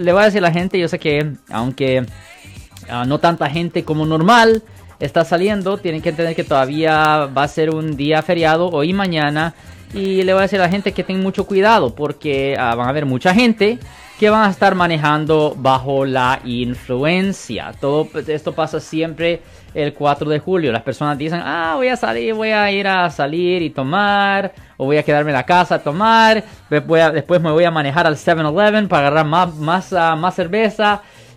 le voy a decir a la gente, yo sé que aunque ah, no tanta gente como normal está saliendo, tienen que entender que todavía va a ser un día feriado hoy y mañana. Y le voy a decir a la gente que tengan mucho cuidado porque ah, van a haber mucha gente que van a estar manejando bajo la influencia. Todo esto pasa siempre el 4 de julio. Las personas dicen, ah, voy a salir, voy a ir a salir y tomar, o voy a quedarme en la casa a tomar, después me voy a manejar al 7-Eleven para agarrar más, más, ah, más cerveza.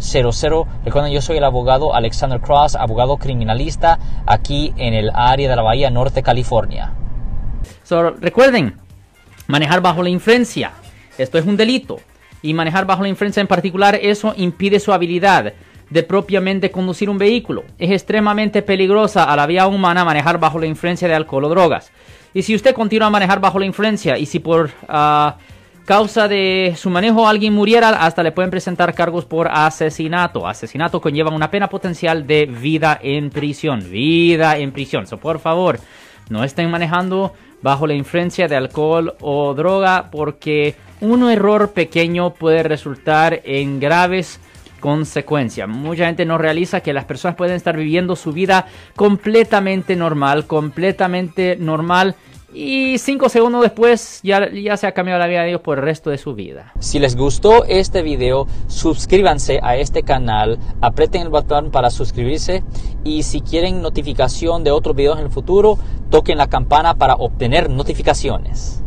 1-800-530-1800. Recuerden, yo soy el abogado Alexander Cross, abogado criminalista aquí en el área de la Bahía Norte, California. recuerden, manejar bajo la influencia. Esto es un delito. Y manejar bajo la influencia en particular, eso impide su habilidad de propiamente conducir un vehículo. Es extremadamente peligrosa a la vía humana manejar bajo la influencia de alcohol o drogas. Y si usted continúa a manejar bajo la influencia y si por ah, causa de su manejo alguien muriera, hasta le pueden presentar cargos por asesinato. Asesinato conlleva una pena potencial de vida en prisión. Vida en prisión. So, por favor, no estén manejando bajo la influencia de alcohol o droga porque un error pequeño puede resultar en graves consecuencia. Mucha gente no realiza que las personas pueden estar viviendo su vida completamente normal, completamente normal. Y cinco segundos después ya, ya se ha cambiado la vida de ellos por el resto de su vida. Si les gustó este video, suscríbanse a este canal, aprieten el botón para suscribirse y si quieren notificación de otros videos en el futuro, toquen la campana para obtener notificaciones.